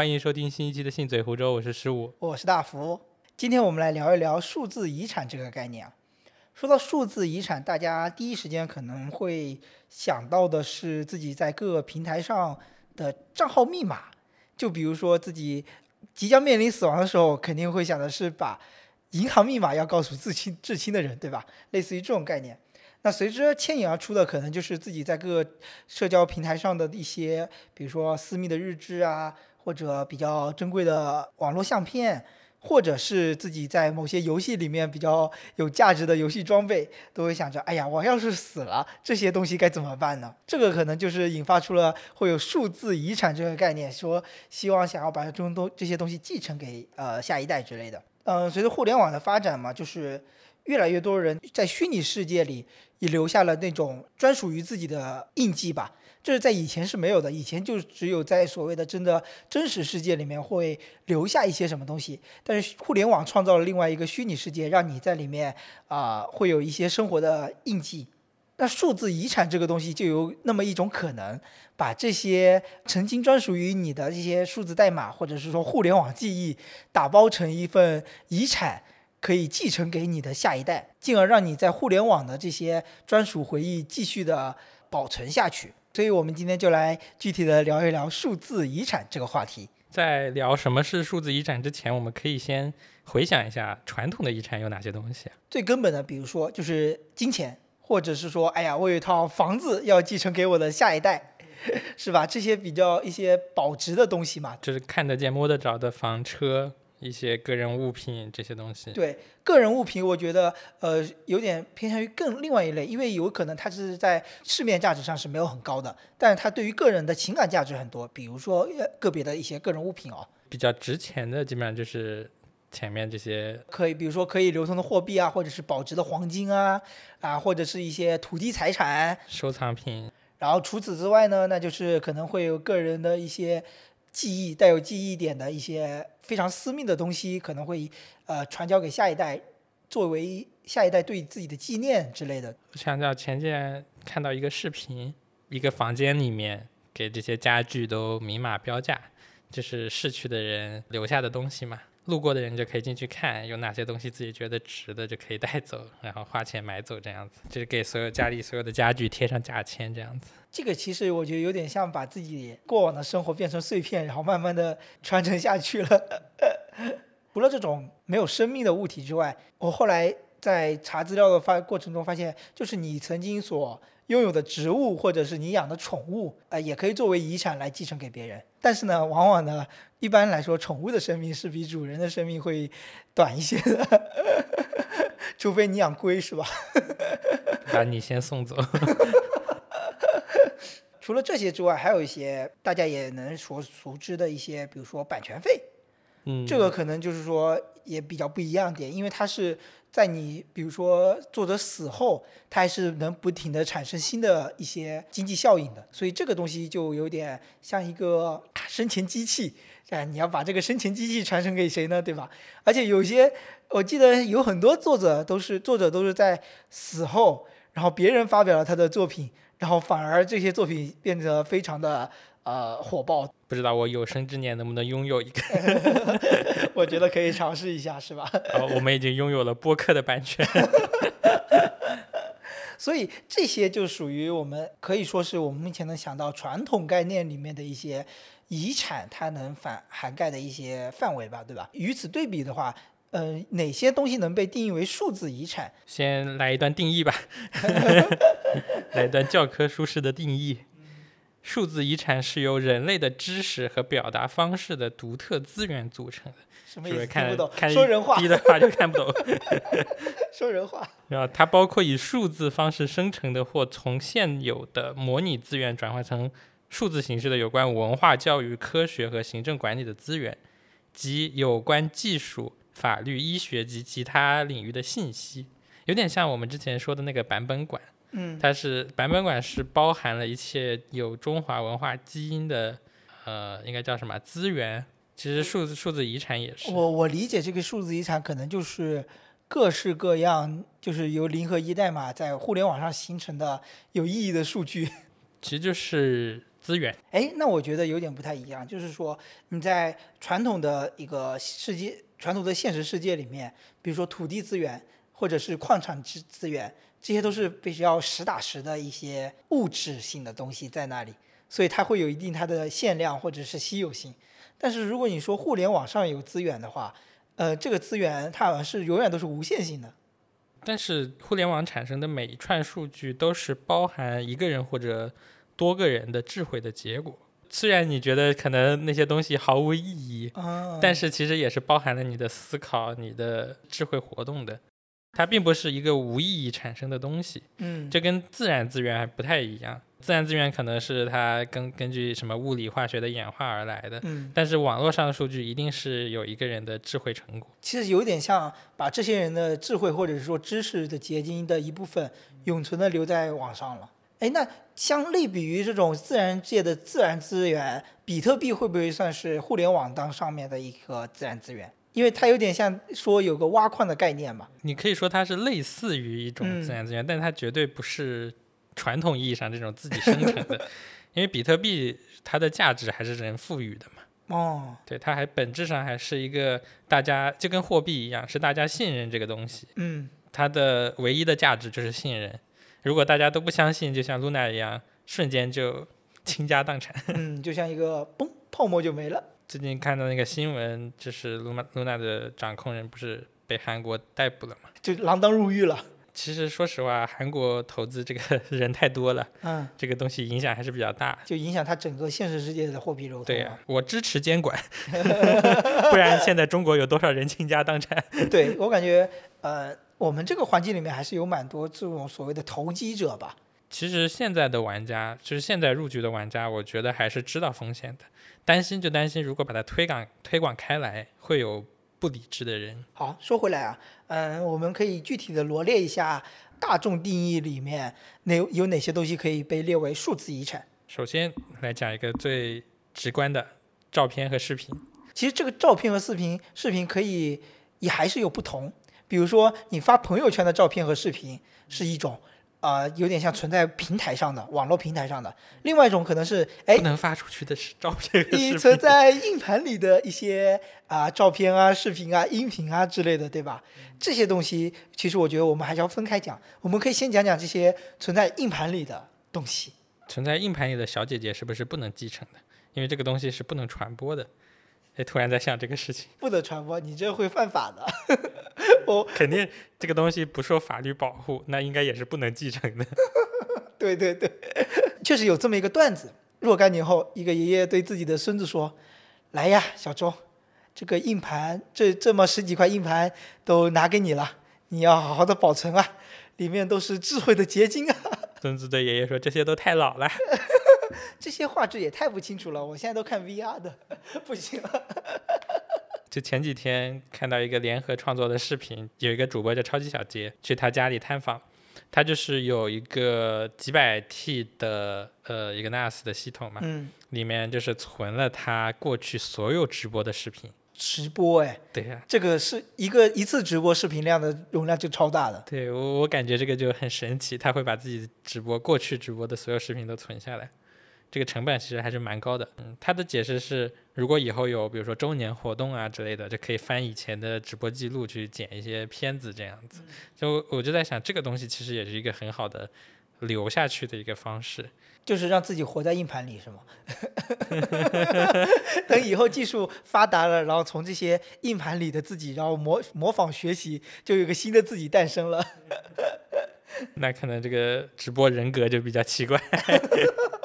欢迎收听新一期的《信嘴湖州》，我是十五。我是大福。今天我们来聊一聊数字遗产这个概念啊。说到数字遗产，大家第一时间可能会想到的是自己在各个平台上的账号密码。就比如说自己即将面临死亡的时候，肯定会想的是把银行密码要告诉至亲至亲的人，对吧？类似于这种概念。那随之牵引而出的，可能就是自己在各个社交平台上的一些，比如说私密的日志啊，或者比较珍贵的网络相片，或者是自己在某些游戏里面比较有价值的游戏装备，都会想着，哎呀，我要是死了，这些东西该怎么办呢？这个可能就是引发出了会有数字遗产这个概念，说希望想要把这种东这些东西继承给呃下一代之类的。嗯，随着互联网的发展嘛，就是越来越多人在虚拟世界里。也留下了那种专属于自己的印记吧，这是在以前是没有的，以前就只有在所谓的真的真实世界里面会留下一些什么东西，但是互联网创造了另外一个虚拟世界，让你在里面啊会有一些生活的印记。那数字遗产这个东西就有那么一种可能，把这些曾经专属于你的这些数字代码，或者是说互联网记忆，打包成一份遗产。可以继承给你的下一代，进而让你在互联网的这些专属回忆继续的保存下去。所以，我们今天就来具体的聊一聊数字遗产这个话题。在聊什么是数字遗产之前，我们可以先回想一下传统的遗产有哪些东西。最根本的，比如说就是金钱，或者是说，哎呀，我有一套房子要继承给我的下一代，是吧？这些比较一些保值的东西嘛，就是看得见、摸得着的房车。一些个人物品这些东西，对个人物品，我觉得呃有点偏向于更另外一类，因为有可能它是在市面价值上是没有很高的，但是它对于个人的情感价值很多，比如说个别的一些个人物品哦，比较值钱的基本上就是前面这些，可以比如说可以流通的货币啊，或者是保值的黄金啊啊，或者是一些土地财产、收藏品，然后除此之外呢，那就是可能会有个人的一些。记忆带有记忆点的一些非常私密的东西，可能会呃传交给下一代，作为下一代对自己的纪念之类的。我想到前几天看到一个视频，一个房间里面给这些家具都明码标价，就是逝去的人留下的东西嘛。路过的人就可以进去看，有哪些东西自己觉得值的就可以带走，然后花钱买走这样子，就是给所有家里所有的家具贴上价签这样子。这个其实我觉得有点像把自己过往的生活变成碎片，然后慢慢的传承下去了。除了这种没有生命的物体之外，我后来在查资料的发过程中发现，就是你曾经所拥有的植物或者是你养的宠物，呃，也可以作为遗产来继承给别人。但是呢，往往呢，一般来说，宠物的生命是比主人的生命会短一些的，除非你养龟，是吧？把你先送走。除了这些之外，还有一些大家也能所熟知的一些，比如说版权费，嗯，这个可能就是说也比较不一样点，因为它是在你比如说作者死后，它还是能不停的产生新的一些经济效应的，所以这个东西就有点像一个生前机器，哎，你要把这个生前机器传承给谁呢？对吧？而且有些我记得有很多作者都是作者都是在死后，然后别人发表了他的作品。然后反而这些作品变得非常的呃火爆，不知道我有生之年能不能拥有一个？我觉得可以尝试一下，是吧？哦，我们已经拥有了播客的版权，所以这些就属于我们可以说是我们目前能想到传统概念里面的一些遗产，它能反涵盖的一些范围吧，对吧？与此对比的话。呃，哪些东西能被定义为数字遗产？先来一段定义吧，来一段教科书式的定义。数字遗产是由人类的知识和表达方式的独特资源组成的。什么意思？听不懂。说人话。低的话就看不懂。说人话。然后它包括以数字方式生成的或从现有的模拟资源转换成数字形式的有关文化、教育、科学和行政管理的资源，及有关技术。法律、医学及其他领域的信息，有点像我们之前说的那个版本馆。嗯，它是版本馆是包含了一切有中华文化基因的，呃，应该叫什么资源？其实数字数字遗产也是。我我理解这个数字遗产可能就是各式各样，就是由零和一代码在互联网上形成的有意义的数据。其实就是。资源。哎，那我觉得有点不太一样，就是说你在传统的一个世界、传统的现实世界里面，比如说土地资源或者是矿产资资源，这些都是必须要实打实的一些物质性的东西在那里，所以它会有一定它的限量或者是稀有性。但是如果你说互联网上有资源的话，呃，这个资源它好像是永远都是无限性的。但是互联网产生的每一串数据都是包含一个人或者多个人的智慧的结果。虽然你觉得可能那些东西毫无意义，啊但是其实也是包含了你的思考、你的智慧活动的。它并不是一个无意义产生的东西，嗯，这跟自然资源还不太一样。自然资源可能是它根根据什么物理化学的演化而来的，嗯，但是网络上的数据一定是有一个人的智慧成果。其实有点像把这些人的智慧或者是说知识的结晶的一部分永存的留在网上了。哎，那相类比于这种自然界的自然资源，比特币会不会算是互联网当上面的一个自然资源？因为它有点像说有个挖矿的概念嘛。你可以说它是类似于一种嗯自然资源，但它绝对不是传统意义上这种自己生成的，因为比特币它的价值还是人赋予的嘛。哦，对，它还本质上还是一个大家就跟货币一样，是大家信任这个东西，嗯，它的唯一的价值就是信任。如果大家都不相信，就像 Luna 一样，瞬间就倾家荡产。嗯，就像一个嘣泡沫就没了。最近看到那个新闻，就是 Luna Luna 的掌控人不是被韩国逮捕了吗？就锒铛入狱了。其实说实话，韩国投资这个 人太多了，嗯，这个东西影响还是比较大。就影响它整个现实世界的货币流通。对呀、我支持监管，不然现在中国有多少人倾家荡产？对我感觉，呃，我们这个环境里面还是有蛮多这种所谓的投机者吧。其实现在的玩家，就是现在入局的玩家，我觉得还是知道风险的，担心就担心如果把它推广推广开来，会有不理智的人。好，说回来啊，嗯，我们可以具体的罗列一下大众定义里面哪有哪些东西可以被列为数字遗产。首先来讲一个最直观的照片和视频。其实这个照片和视频，视频可以也还是有不同。比如说，你发朋友圈的照片和视频是一种，啊、有点像存在平台上的网络平台上的；另外一种可能是，哎不，能发出去的是照片。你存在硬盘里的一些啊、照片啊、视频啊、音频啊之类的，对吧？这些东西，其实我觉得我们还是要分开讲。我们可以先讲讲这些存在硬盘里的东西。存在硬盘里的小姐姐是不是不能继承的？因为这个东西是不能传播的。哎，突然在想这个事情，不得传播，你这会犯法的。我，肯定这个东西不受法律保护，那应该也是不能继承的。对对对，确实有这么一个段子：若干年后，一个爷爷对自己的孙子说：“来呀，小周，这个硬盘，这这么十几块硬盘都拿给你了，你要好好的保存啊，里面都是智慧的结晶啊。”孙子对爷爷说：“这些都太老了。这些画质也太不清楚了，我现在都看 VR 的，不行了。”就前几天看到一个联合创作的视频，有一个主播叫超级小杰去他家里探访，他就是有一个几百 T 的呃一个 NAS 的系统嘛，嗯，里面就是存了他过去所有直播的视频。直播哎，对呀、这个是一个一次直播视频量的容量就超大的。对我我感觉这个就很神奇，他会把自己直播过去直播的所有视频都存下来，这个成本其实还是蛮高的。嗯，他的解释是，如果以后有比如说周年活动啊之类的，就可以翻以前的直播记录去剪一些片子这样子。就我就在想，这个东西其实也是一个很好的留下去的一个方式。就是让自己活在硬盘里，是吗？等以后技术发达了，然后从这些硬盘里的自己，然后模模仿学习，就有个新的自己诞生了。那可能这个直播人格就比较奇怪。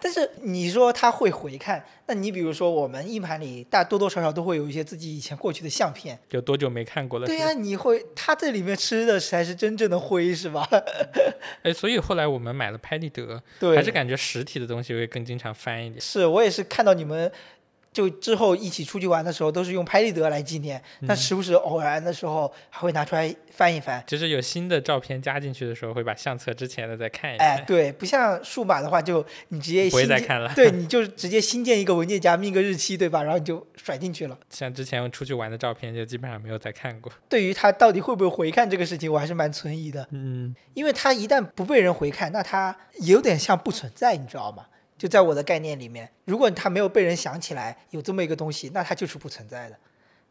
但是你说他会回看，那你比如说我们硬盘里大多多少少都会有一些自己以前过去的相片。有多久没看过了？对呀、你会他这里面吃的才是真正的灰，是吧？哎，所以后来我们买了拍立得，对，还是感觉实体的东西会更经常翻一点。是我也是看到你们，就之后一起出去玩的时候，都是用拍立得来纪念，但时不时偶然的时候还会拿出来翻一翻。就是有新的照片加进去的时候，会把相册之前的再看一看。哎，对，不像数码的话，就你直接不会再看了。对，你就直接新建一个文件夹，命个日期，对吧？然后你就甩进去了。像之前出去玩的照片，就基本上没有再看过。对于他到底会不会回看这个事情，我还是蛮存疑的，嗯，因为他一旦不被人回看，那他有点像不存在，你知道吗？就在我的概念里面，如果它没有被人想起来有这么一个东西，那它就是不存在的，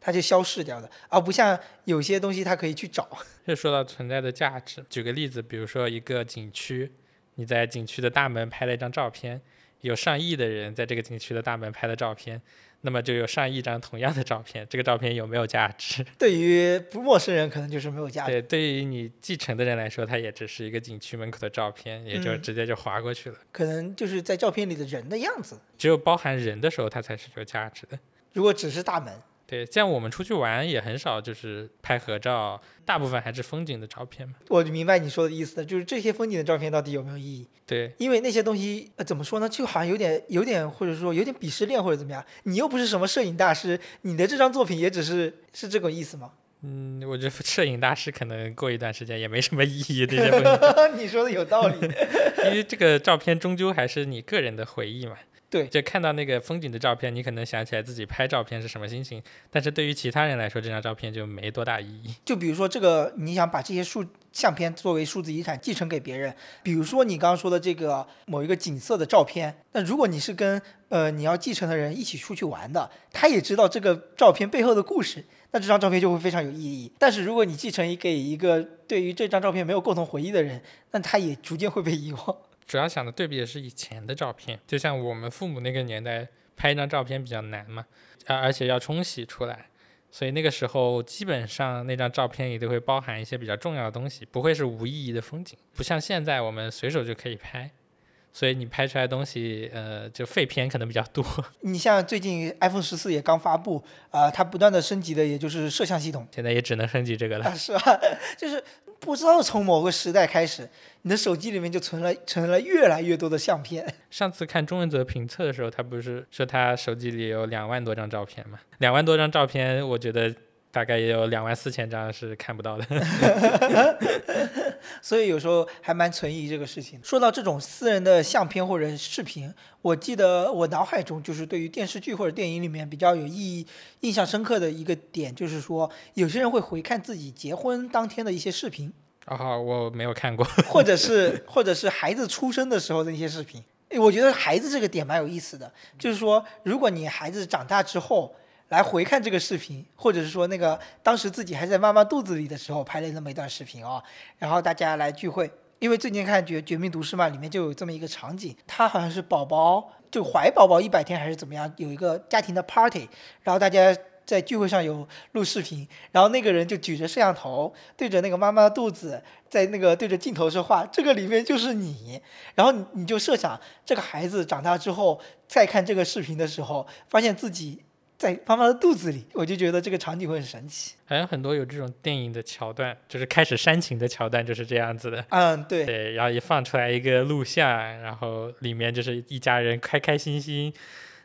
它就消失掉的，而不像有些东西它可以去找。就说到存在的价值，举个例子，比如说一个景区，你在景区的大门拍了一张照片，有上亿的人在这个景区的大门拍的照片。那么就有上亿张同样的照片，这个照片有没有价值？对于不陌生人可能就是没有价值。对，对于你继承的人来说，它也只是一个景区门口的照片，也就直接就划过去了。可能就是在照片里的人的样子。只有包含人的时候，它才是有价值的。如果只是大门。对，像我们出去玩也很少，就是拍合照，大部分还是风景的照片嘛。我就明白你说的意思，就是这些风景的照片到底有没有意义？对，因为那些东西，呃，怎么说呢？就好像有点、有点，或者说有点鄙视链或者怎么样。你又不是什么摄影大师，你的这张作品也只是是这个意思吗？嗯，我觉得摄影大师可能过一段时间也没什么意义。这些风景，你说的有道理，因为这个照片终究还是你个人的回忆嘛。对，就看到那个风景的照片，你可能想起来自己拍照片是什么心情，但是对于其他人来说，这张照片就没多大意义。就比如说这个，你想把这些数相片作为数字遗产继承给别人，比如说你刚刚说的这个某一个景色的照片，那如果你是跟呃你要继承的人一起出去玩的，他也知道这个照片背后的故事，那这张照片就会非常有意义。但是如果你继承给一个对于这张照片没有共同回忆的人，那他也逐渐会被遗忘。主要想的对比的是以前的照片，就像我们父母那个年代拍一张照片比较难嘛，啊，而且要冲洗出来，所以那个时候基本上那张照片里都会包含一些比较重要的东西，不会是无意义的风景，不像现在我们随手就可以拍，所以你拍出来东西，呃，就废片可能比较多。你像最近 iPhone 十四也刚发布，啊，它不断的升级的也就是摄像系统，现在也只能升级这个了，是吧？就是。不知道从某个时代开始，你的手机里面就存了存了越来越多的相片。上次看钟文泽评测的时候，他不是说他手机里有两万多张照片吗？两万多张照片，我觉得大概也有两万四千张是看不到的。所以有时候还蛮存疑这个事情。说到这种私人的相片或者视频，我记得我脑海中就是对于电视剧或者电影里面比较有意义、印象深刻的一个点，就是说有些人会回看自己结婚当天的一些视频。啊，我没有看过。或者是或者是孩子出生的时候的一些视频。我觉得孩子这个点蛮有意思的，就是说如果你孩子长大之后。来回看这个视频，或者是说那个当时自己还在妈妈肚子里的时候拍了那么一段视频啊，然后大家来聚会。因为最近看《绝绝命毒师》嘛，里面就有这么一个场景，他好像是宝宝就怀宝宝一百天还是怎么样，有一个家庭的 party，然后大家在聚会上有录视频，然后那个人就举着摄像头对着那个妈妈的肚子，在那个对着镜头说话，这个里面就是你，然后你你就设想这个孩子长大之后再看这个视频的时候，发现自己。在妈妈的肚子里，我就觉得这个场景会很神奇。好像很多有这种电影的桥段，就是开始煽情的桥段，就是这样子的。嗯，对。对，然后一放出来一个录像，然后里面就是一家人开开心心，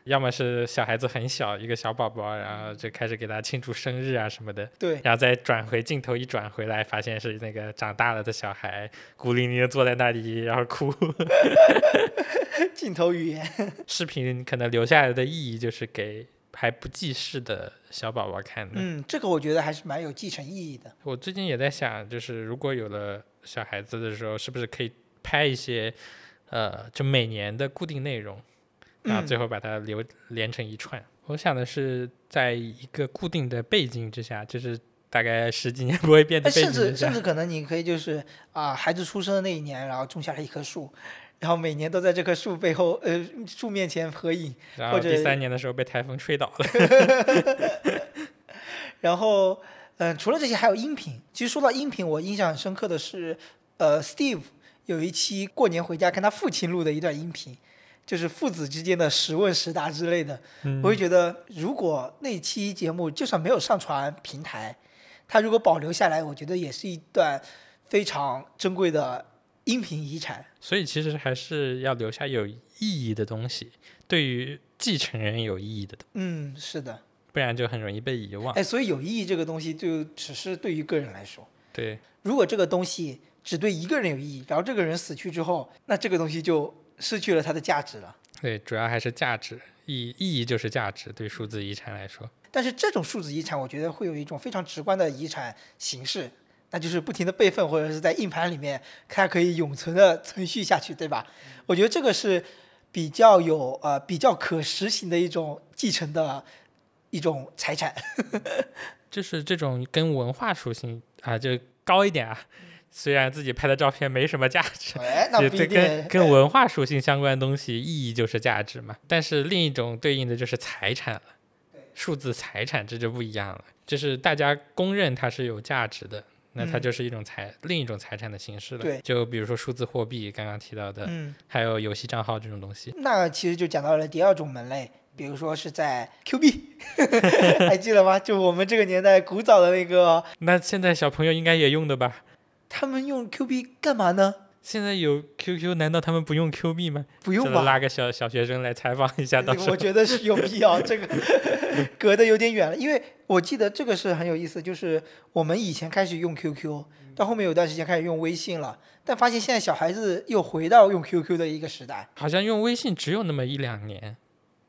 要么是小孩子很小，一个小宝宝，然后就开始给他庆祝生日啊什么的。对。然后再转回镜头一转回来，发现是那个长大了的小孩，孤零零的坐在那里，然后哭。镜头语言。视频可能留下来的意义就是给。还不记事的小宝宝看的，嗯，这个我觉得还是蛮有继承意义的。我最近也在想，就是如果有了小孩子的时候，是不是可以拍一些，呃，就每年的固定内容，然后最后把它留连成一串。我想的是，在一个固定的背景之下，就是大概十几年 不会变的背景甚至甚至可能你可以就是啊，孩子出生的那一年，然后种下了一棵树。然后每年都在这棵树背后，呃，树面前合影，然后第三年的时候被台风吹倒了。然后，嗯，除了这些还有音频。其实说到音频，我印象很深刻的是，呃，Steve 有一期过年回家跟他父亲录的一段音频，就是父子之间的十问十答之类的。我会觉得，如果那期节目就算没有上传平台，他如果保留下来，我觉得也是一段非常珍贵的。音频遗产，所以其实还是要留下有意义的东西，对于继承人有意义的东。嗯，是的，不然就很容易被遗忘。哎，所以有意义这个东西，就只是对于个人来说。对，如果这个东西只对一个人有意义，然后这个人死去之后，那这个东西就失去了它的价值了。对，主要还是价值，意意义就是价值，对数字遗产来说。但是这种数字遗产，我觉得会有一种非常直观的遗产形式。那就是不停的备份，或者是在硬盘里面，它可以永存的存续下去，对吧？我觉得这个是比较有呃比较可实行的一种继承的一种财产。就是这种跟文化属性啊就高一点啊。虽然自己拍的照片没什么价值，哎，那不一定。跟跟文化属性相关的东西意义就是价值嘛。但是另一种对应的就是财产了，数字财产这就不一样了，就是大家公认它是有价值的，那它嗯就是一种财、另一种财产的形式了。对就比如说数字货币，刚刚提到的，嗯，还有游戏账号这种东西。那其实就讲到了第二种门类，比如说是在 Q 币，还记得吗？就我们这个年代古早的那个，那现在小朋友应该也用的吧？他们用 Q 币干嘛呢？现在有 QQ，难道他们不用 Q 币吗？不用吧？拉个小小学生来采访一下，到时候我觉得是有必要，这个 隔得有点远了，因为我记得这个是很有意思，就是我们以前开始用 QQ，到后面有段时间开始用微信了，但发现现在小孩子又回到用 QQ 的一个时代。好像用微信只有那么一两年，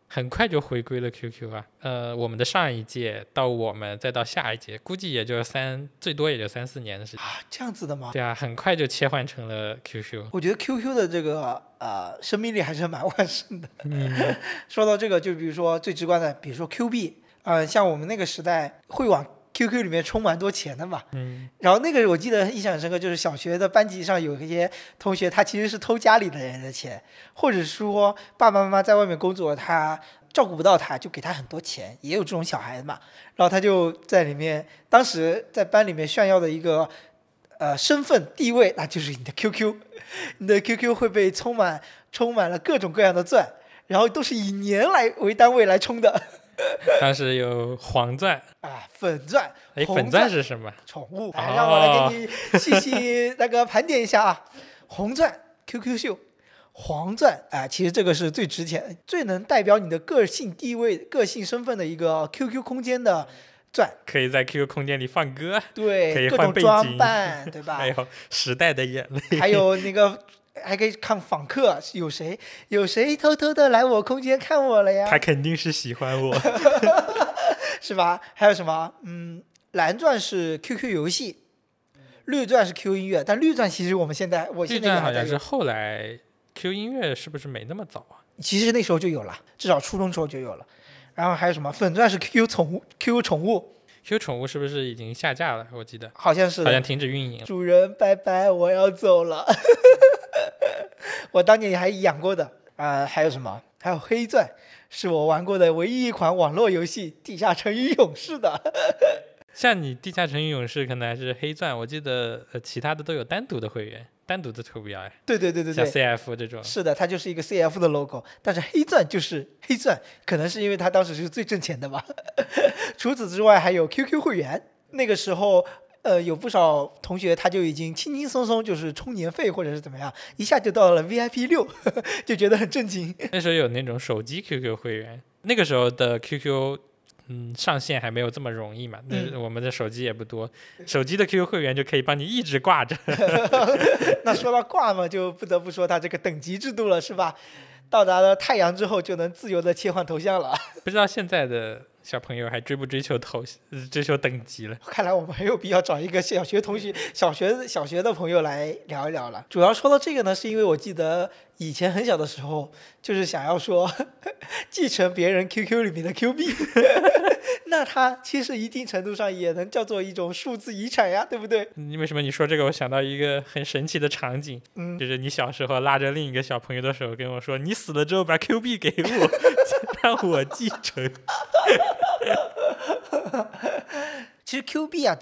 很快就回归了 QQ 啊。呃，我们的上一届到我们再到下一届，估计也就三，最多也就三四年的时间。啊，这样子的吗？对啊，很快就切换成了 QQ。我觉得 QQ 的这个呃生命力还是蛮 旺盛的。嗯，说到这个，就比如说最直观的，比如说 Q 币，呃，像我们那个时代会往 QQ 里面充蛮多钱的嘛。嗯，然后那个我记得印象很深刻，就是小学的班级上有一些同学，他其实是偷家里的人的钱，或者说爸爸妈妈在外面工作，他照顾不到他，就给他很多钱，也有这种小孩子嘛。然后他就在里面，当时在班里面炫耀的一个呃身份地位，那就是你的 QQ，你的 QQ 会被充满充满了各种各样的钻，然后都是以年来为单位来充的 当时有黄钻，啊，粉钻、哎，粉钻钻是什么？宠物，来让我来给你细细那个盘点一下啊。红钻 QQ 秀，黄钻啊、其实这个是最值钱、最能代表你的个性地位、个性身份的一个 QQ 空间的钻，可以在 QQ 空间里放歌，可对，以换背各种装景扮，对吧还？有时代的眼泪。还有那个。还可以看访客，有谁有谁偷偷的来我空间看我了呀？他肯定是喜欢我。是吧？还有什么？嗯，蓝钻是 QQ 游戏，绿钻是 QQ 音乐，但绿钻其实我们现在我绿现在好像是后来 Q 音乐是不是没那么早啊？其实那时候就有了，至少初中时候就有了。然后还有什么？粉钻是 QQ 宠物，QQ 宠物 Q 宠物是不是已经下架了？我记得好像是好像停止运营。主人拜拜，我要走了。我当年还养过的。啊，还有什么？还有黑钻，是我玩过的唯一一款网络游戏《地下城与勇士》的。像你地下城与勇士可能还是黑钻，我记得呃其他的都有单独的会员，单独的图标哎，对对对对像，CF 这种。是的，它就是一个 CF 的 logo，但是黑钻就是黑钻，可能是因为它当时是最挣钱的吧。除此之外，还有 QQ 会员，那个时候。呃，有不少同学他就已经轻轻松松就是充年费或者是怎么样，一下就到了 VIP 六，就觉得很震惊。那时候有那种手机 QQ 会员，那个时候的 QQ，嗯，上线还没有这么容易嘛。那嗯我们的手机也不多，手机的 QQ 会员就可以帮你一直挂着。那说到挂嘛，就不得不说它这个等级制度了，是吧？到达了太阳之后，就能自由的切换头像了。不知道现在的小朋友还追不追求头呃追求等级了？看来我们很有必要找一个小学同学、小学小学的朋友来聊一聊了。主要说到这个呢，是因为我记得以前很小的时候，就是想要说 继承别人 QQ 里面的 Q 币，那它其实一定程度上也能叫做一种数字遗产呀，对不对？你为什么你说这个？我想到一个很神奇的场景，嗯，就是你小时候拉着另一个小朋友的手跟我说：“你死了之后把 Q 币给我，让我继承。其实 Q 币啊。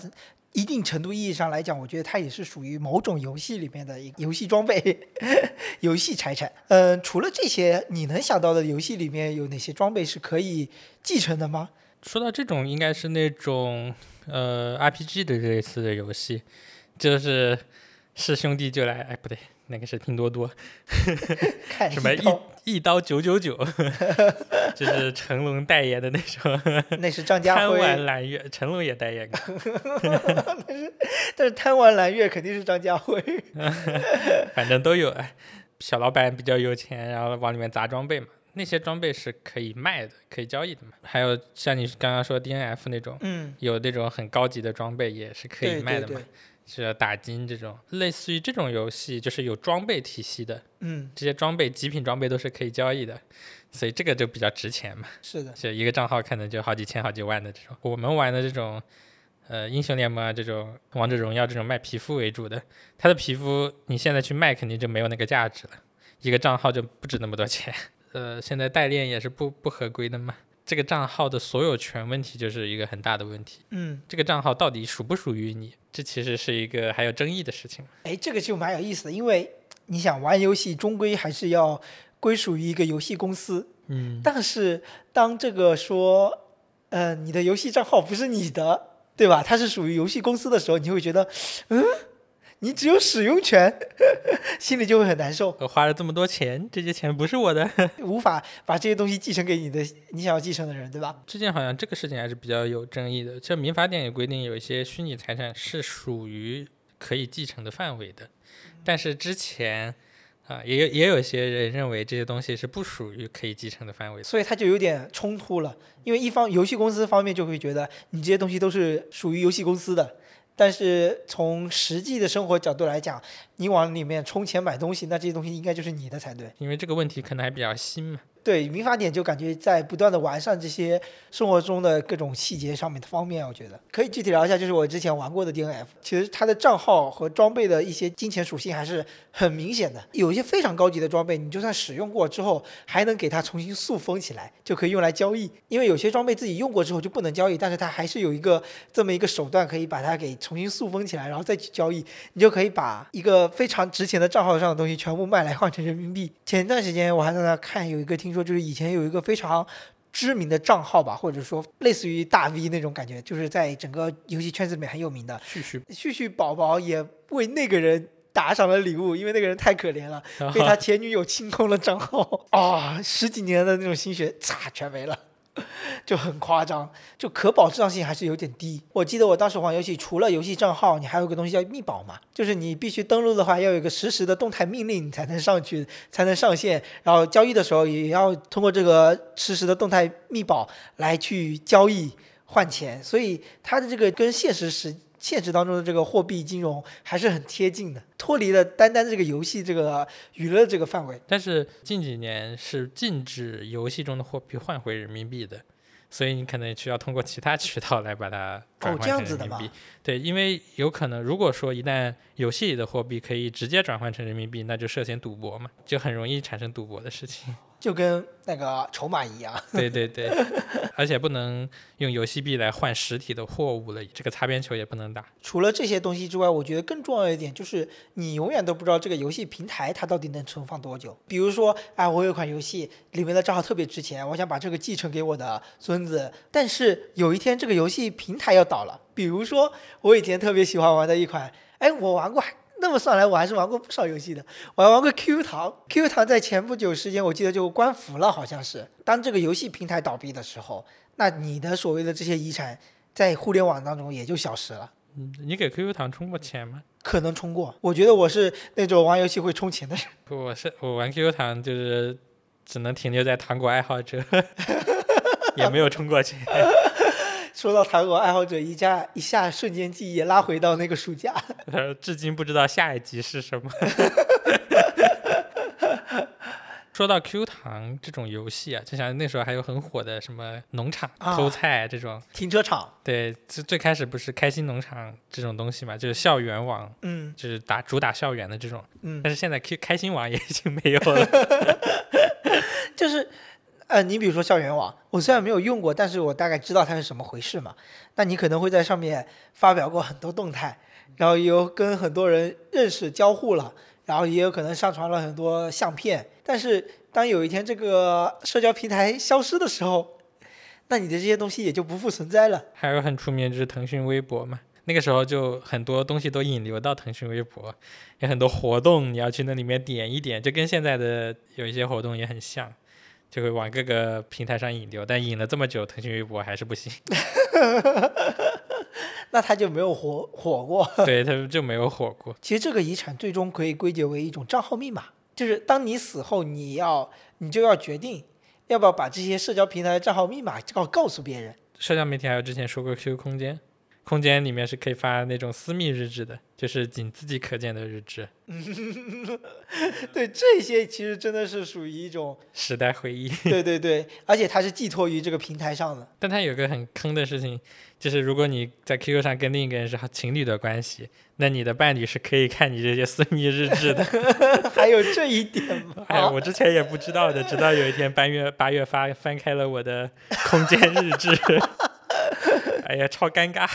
一定程度意义上来讲，我觉得它也是属于某种游戏里面的游戏装备、游戏财产。嗯，除了这些，你能想到的游戏里面有哪些装备是可以继承的吗？”说到这种，应该是那种呃 RPG 的类似的游戏，就是是兄弟就来，哎不对，那个是拼多多，看什么一一刀九九九，就是成龙代言的那种 那是张家辉贪玩，蓝月，成龙也代言过。但是但是贪玩蓝月肯定是张家辉。反正都有。哎，小老板比较有钱，然后往里面砸装备嘛，那些装备是可以卖的，可以交易的嘛。还有像你刚刚说 DNF 那种，嗯，有那种很高级的装备也是可以卖的嘛。对对，是打金这种，类似于这种游戏，就是有装备体系的，嗯，这些装备极品装备都是可以交易的，所以这个就比较值钱嘛。是的，就一个账号可能就好几千、好几万的这种。我们玩的这种，呃，英雄联盟啊，这种王者荣耀这种卖皮肤为主的，它的皮肤你现在去卖肯定就没有那个价值了，一个账号就不值那么多钱。呃，现在代练也是不不合规的嘛。这个账号的所有权问题就是一个很大的问题。嗯，这个账号到底属不属于你？这其实是一个还有争议的事情。哎，这个就蛮有意思的，因为你想玩游戏，终归还是要归属于一个游戏公司。嗯，但是当这个说，呃，你的游戏账号不是你的，对吧？它是属于游戏公司的时候，你就会觉得，嗯，你只有使用权，心里就会很难受，我花了这么多钱，这些钱不是我的。无法把这些东西继承给你的你想要继承的人，对吧？之前好像这个事情还是比较有争议的。这民法典也规定，有一些虚拟财产是属于可以继承的范围的，但是之前啊，也有也有些人认为这些东西是不属于可以继承的范围。所以它就有点冲突了，因为一方游戏公司方面就会觉得你这些东西都是属于游戏公司的，但是从实际的生活角度来讲，你往里面充钱买东西，那这些东西应该就是你的才对。因为这个问题可能还比较新嘛。对民法典就感觉在不断的完善这些生活中的各种细节上面的方面，我觉得可以具体聊一下，就是我之前玩过的 DNF，其实它的账号和装备的一些金钱属性还是很明显的。有一些非常高级的装备，你就算使用过之后，还能给它重新塑封起来，就可以用来交易。因为有些装备自己用过之后就不能交易，但是它还是有一个这么一个手段，可以把它给重新塑封起来，然后再去交易，你就可以把一个非常值钱的账号上的东西全部卖来换成人民币。前段时间我还在那看有一个听说，就是以前有一个非常知名的账号吧，或者说类似于大 V 那种感觉，就是在整个游戏圈子里面很有名的。旭旭旭旭宝宝也为那个人打赏了礼物，因为那个人太可怜了，被他前女友清空了账号啊、十几年的那种心血，嚓全没了。就很夸张，就可保质量性还是有点低。我记得我当时玩游戏，除了游戏账号，你还有个东西叫密保嘛，就是你必须登录的话，要有一个实时的动态命令，你才能上去，才能上线。然后交易的时候也要通过这个实时的动态密保来去交易换钱，所以它的这个跟现实时现实当中的这个货币金融还是很贴近的，脱离了单单这个游戏这个娱乐这个范围。但是近几年是禁止游戏中的货币换回人民币的，所以你可能需要通过其他渠道来把它转换成人民币。对，因为有可能，如果说一旦游戏里的货币可以直接转换成人民币，那就涉嫌赌博嘛，就很容易产生赌博的事情。就跟那个筹码一样，对对对，而且不能用游戏币来换实体的货物了，这个擦边球也不能打。除了这些东西之外，我觉得更重要一点就是你永远都不知道这个游戏平台它到底能存放多久。比如说，哎，我有一款游戏里面的账号特别值钱，我想把这个继承给我的孙子，但是有一天这个游戏平台要倒了。比如说，我以前特别喜欢玩的一款，哎，我玩过。那么算来，我还是玩过不少游戏的。我还玩过 Q 糖，Q 糖在前不久时间，我记得就关服了，好像是。当这个游戏平台倒闭的时候，那你的所谓的这些遗产在互联网当中也就消失了。嗯，你给 QQ 糖充过钱吗？可能充过，我觉得我是那种玩游戏会充钱的人。我是我玩 QQ 糖就是只能停留在糖果爱好者，也没有充过钱。说到糖果爱好者，一下一下瞬间记忆拉回到那个暑假。呃，至今不知道下一集是什么。说到 Q 糖这种游戏啊，就像那时候还有很火的什么农场啊偷菜这种，停车场，对，最最开始不是开心农场这种东西嘛，就是校园网，嗯就是打主打校园的这种，嗯，但是现在 Q 开心网也已经没有了。就是，呃，你比如说校园网，我虽然没有用过，但是我大概知道它是什么回事嘛。那你可能会在上面发表过很多动态，然后有跟很多人认识交互了，然后也有可能上传了很多相片。但是当有一天这个社交平台消失的时候，那你的这些东西也就不复存在了。还有很出名就是腾讯微博嘛，那个时候就很多东西都引流到腾讯微博，有很多活动你要去那里面点一点，就跟现在的有一些活动也很像，就会往各个平台上引流，但引了这么久，腾讯微博还是不行，那他就没有火火过。对，他就没有火过。其实这个遗产最终可以归结为一种账号密码，就是当你死后，你要你就要决定要不要把这些社交平台的账号密码告告诉别人。社交媒体还有之前说过 QQ 空间空间里面是可以发那种私密日志的，就是仅自己可见的日志，对，这些其实真的是属于一种，时代回忆。对对对，而且它是寄托于这个平台上的。但它有个很坑的事情，就是如果你在 QQ 上跟另一个人是情侣的关系，那你的伴侣是可以看你这些私密日志的。还有这一点吗？哎呀，我之前也不知道的，直到有一天八月八月发翻开了我的空间日志，哎呀，超尴尬。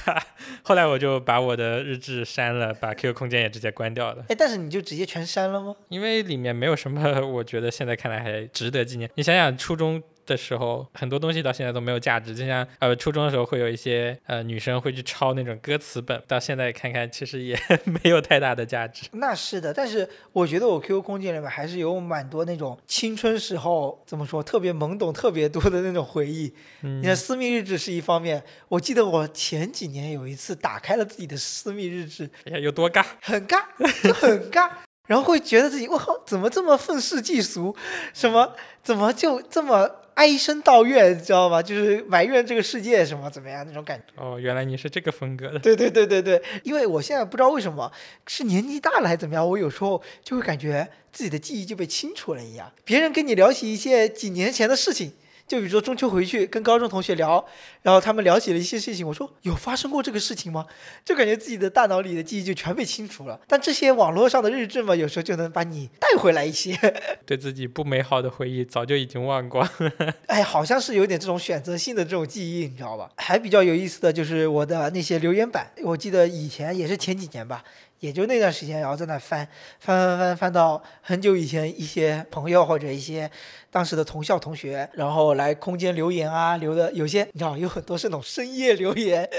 后来我就把我的日志删了，把 QQ 空间也直接关掉了。哎，但是你就直接全删了吗？因为里面没有什么，我觉得现在看来还值得纪念。你想想初中。的时候，很多东西到现在都没有价值。就像呃，初中的时候会有一些呃女生会去抄那种歌词本，到现在看看其实也 没有太大的价值。那是的，但是我觉得我 QQ 空间里面还是有蛮多那种青春时候怎么说特别懵懂、特别多的那种回忆。你看私密日志是一方面，我记得我前几年有一次打开了自己的私密日志，哎呀，有多尬？很尬，就很尬。然后会觉得自己，我靠，怎么这么愤世嫉俗？什么？怎么就这么哀声道怨？你知道吗？就是埋怨这个世界什么怎么样那种感觉。哦，原来你是这个风格的。对对对对对，因为我现在不知道为什么，是年纪大了还是怎么样，我有时候就会感觉自己的记忆就被清除了一样。别人跟你聊起一些几年前的事情。就比如说中秋回去跟高中同学聊，然后他们聊起了一些事情，我说有发生过这个事情吗？就感觉自己的大脑里的记忆就全被清除了。但这些网络上的日志嘛，有时候就能把你带回来一些，对自己不美好的回忆早就已经忘光。哎，好像是有点这种选择性的这种记忆，你知道吧？还比较有意思的就是我的那些留言板，我记得以前也是前几年吧。也就那段时间，然后在那翻翻翻翻翻到很久以前一些朋友或者一些当时的同校同学，然后来空间留言啊，留的有些你知道有很多是那种深夜留言。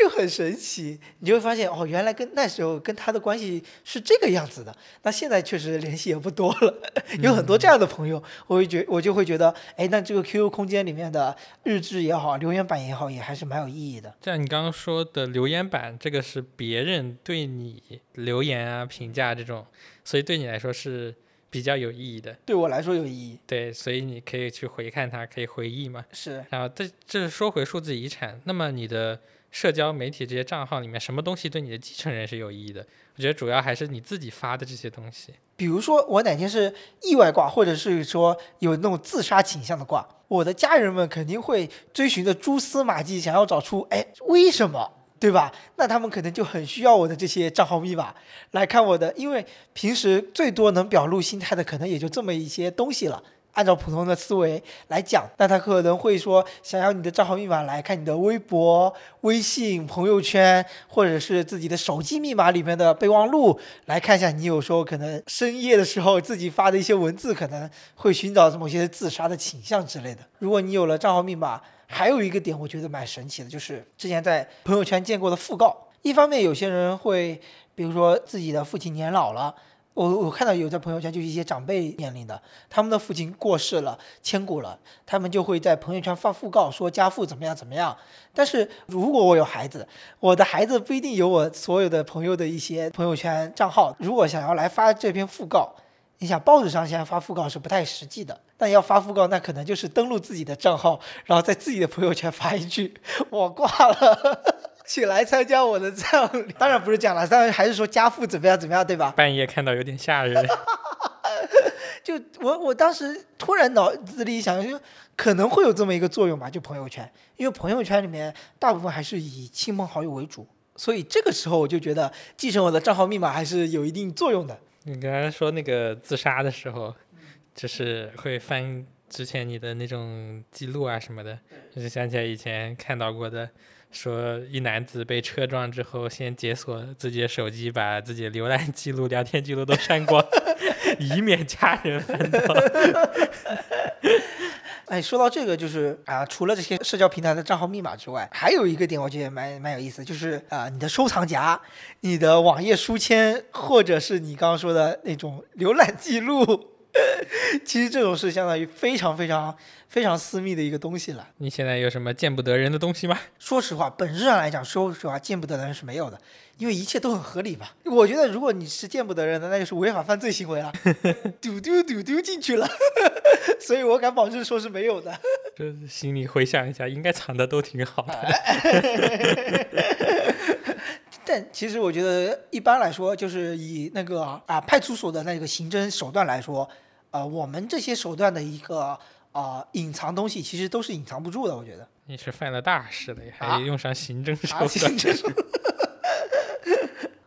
就很神奇，你就会发现哦，原来跟那时候跟他的关系是这个样子的。那现在确实联系也不多了，有很多这样的朋友，我会觉我就会觉得，哎，那这个 QQ 空间里面的日志也好，留言板也好，也还是蛮有意义的。像你刚刚说的留言板，这个是别人对你留言啊、评价这种，所以对你来说是比较有意义的。对我来说有意义。对，所以你可以去回看它，可以回忆嘛。是。然后这这是说回数字遗产，那么你的。社交媒体这些账号里面，什么东西对你的继承人是有意义的？我觉得主要还是你自己发的这些东西。比如说，我哪天是意外挂，或者是说有那种自杀倾向的挂，我的家人们肯定会追寻着蛛丝马迹，想要找出，哎，为什么，对吧？那他们可能就很需要我的这些账号密码来看我的，因为平时最多能表露心态的，可能也就这么一些东西了。按照普通的思维来讲，那他可能会说，想要你的账号密码来看你的微博、微信、朋友圈，或者是自己的手机密码里面的备忘录，来看一下你有时候可能深夜的时候自己发的一些文字，可能会寻找某些自杀的倾向之类的。如果你有了账号密码，还有一个点我觉得蛮神奇的，就是之前在朋友圈见过的讣告。一方面，有些人会，比如说自己的父亲年老了。我我看到有在朋友圈，就是一些长辈年龄的，他们的父亲过世了，千古了，他们就会在朋友圈发讣告，说家父怎么样怎么样。但是如果我有孩子，我的孩子不一定有我所有的朋友的一些朋友圈账号。如果想要来发这篇讣告，你想报纸上现在发讣告是不太实际的，但要发讣告，那可能就是登录自己的账号，然后在自己的朋友圈发一句“我挂了”。请来参加我的葬礼，当然不是这样了，当然还是说家父怎么样怎么样，对吧？半夜看到有点吓人。就我我当时突然脑子里想，就可能会有这么一个作用吧，就朋友圈，因为朋友圈里面大部分还是以亲朋好友为主，所以这个时候我就觉得继承我的账号密码还是有一定作用的。你刚才说那个自杀的时候，就是会翻之前你的那种记录啊什么的，就是想起来以前看到过的。说一男子被车撞之后，先解锁自己的手机，把自己的浏览记录、聊天记录都删光，以免家人烦恼。哎，说到这个，就是啊，除了这些社交平台的账号密码之外，还有一个点，我觉得蛮蛮有意思，就是啊，你的收藏夹、你的网页书签，或者是你刚刚说的那种浏览记录。其实这种是相当于非常非常非常私密的一个东西了。你现在有什么见不得人的东西吗？说实话，本质上来讲，说实话，见不得人是没有的，因为一切都很合理吧。我觉得如果你是见不得人的，那就是违法犯罪行为了，丢丢丢丢进去了。所以我敢保证说是没有的。就是心里回想一下，应该藏的都挺好的。但其实我觉得，一般来说，就是以那个啊派出所的那个刑侦手段来说，呃，我们这些手段的一个啊隐藏东西，其实都是隐藏不住的。我觉得你是犯了大事了，啊还用上刑侦手啊，段？刑侦手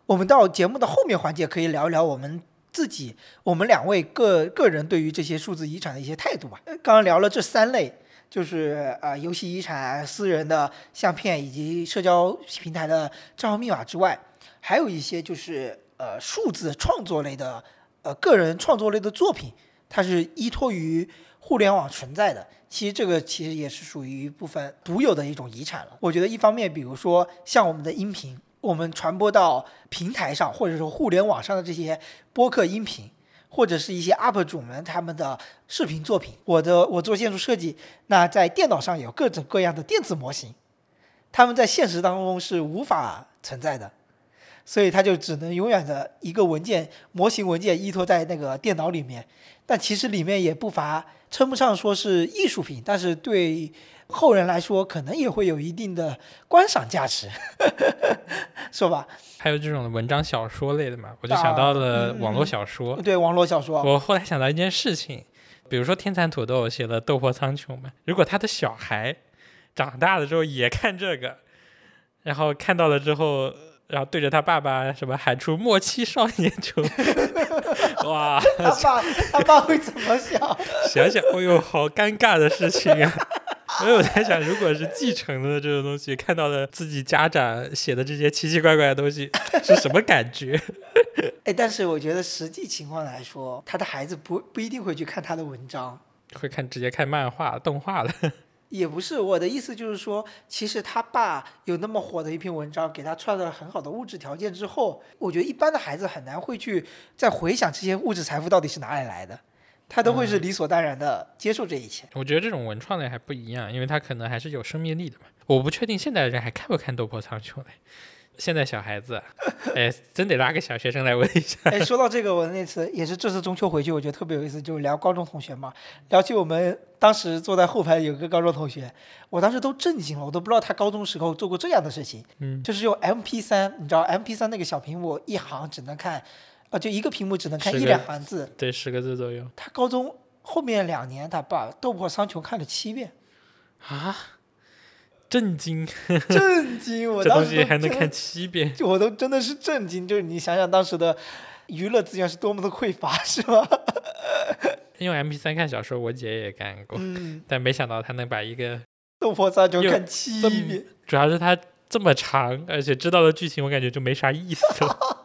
我们到节目的后面环节，可以聊一聊我们自己，我们两位个个人对于这些数字遗产的一些态度吧。呃刚刚聊了这三类，就是呃游戏遗产、私人的相片以及社交平台的账号密码之外，还有一些就是呃数字创作类的呃个人创作类的作品，它是依托于互联网存在的。其实这个其实也是属于一部分独有的一种遗产了。我觉得一方面，比如说像我们的音频，我们传播到平台上，或者说互联网上的这些播客音频，或者是一些 UP 主们他们的视频作品。我的我做建筑设计，那在电脑上有各种各样的电子模型，他们在现实当中是无法存在的，所以它就只能永远的一个文件模型文件依托在那个电脑里面。但其实里面也不乏称不上说是艺术品，但是对后人来说，可能也会有一定的观赏价值，是吧？还有这种文章小说类的嘛，我就啊想到了网络小说。对网络小说，我后来想到一件事情，比如说天蚕土豆写了《斗破苍穹》嘛，如果他的小孩长大了之后也看这个，然后看到了之后，然后对着他爸爸什么喊出“莫欺少年穷”，哇，他爸他爸会怎么想？想想，哦呦，好尴尬的事情啊！所以我在想，如果是继承的这种东西，看到了自己家长写的这些奇奇怪怪的东西，是什么感觉？哎，但是我觉得实际情况来说，他的孩子不不一定会去看他的文章。会看直接看漫画、动画了。也不是我的意思，就是说，其实他爸有那么火的一篇文章，给他创造了很好的物质条件之后，我觉得一般的孩子很难会去再回想这些物质财富到底是哪里来的，他都会是理所当然的接受这一切。我觉得这种文创类还不一样，因为它可能还是有生命力的嘛。我不确定现在人还看不看《斗破苍穹》嘞。现在小孩子，哎，真得拉个小学生来问一下。哎，说到这个，我那次也是这次中秋回去，我觉得特别有意思，就是聊高中同学嘛，聊起我们当时坐在后排有个高中同学，我当时都震惊了，我都不知道他高中时候做过这样的事情，嗯，就是用 MP 三，你知道 MP 三那个小屏幕一行只能看，啊，就一个屏幕只能看一两行字，对，十个字左右他高中后面两年，他把《斗破苍穹》看了七遍，啊，震惊！震惊！我当时还能看七遍？就我都真的是震惊，就是你想想当时的娱乐资源是多么的匮乏，是吧？用 MP 三看小说，我姐也干过，嗯，但没想到她能把一个，斗破苍穹看七遍，主要是她这么长，而且知道的剧情，我感觉就没啥意思了。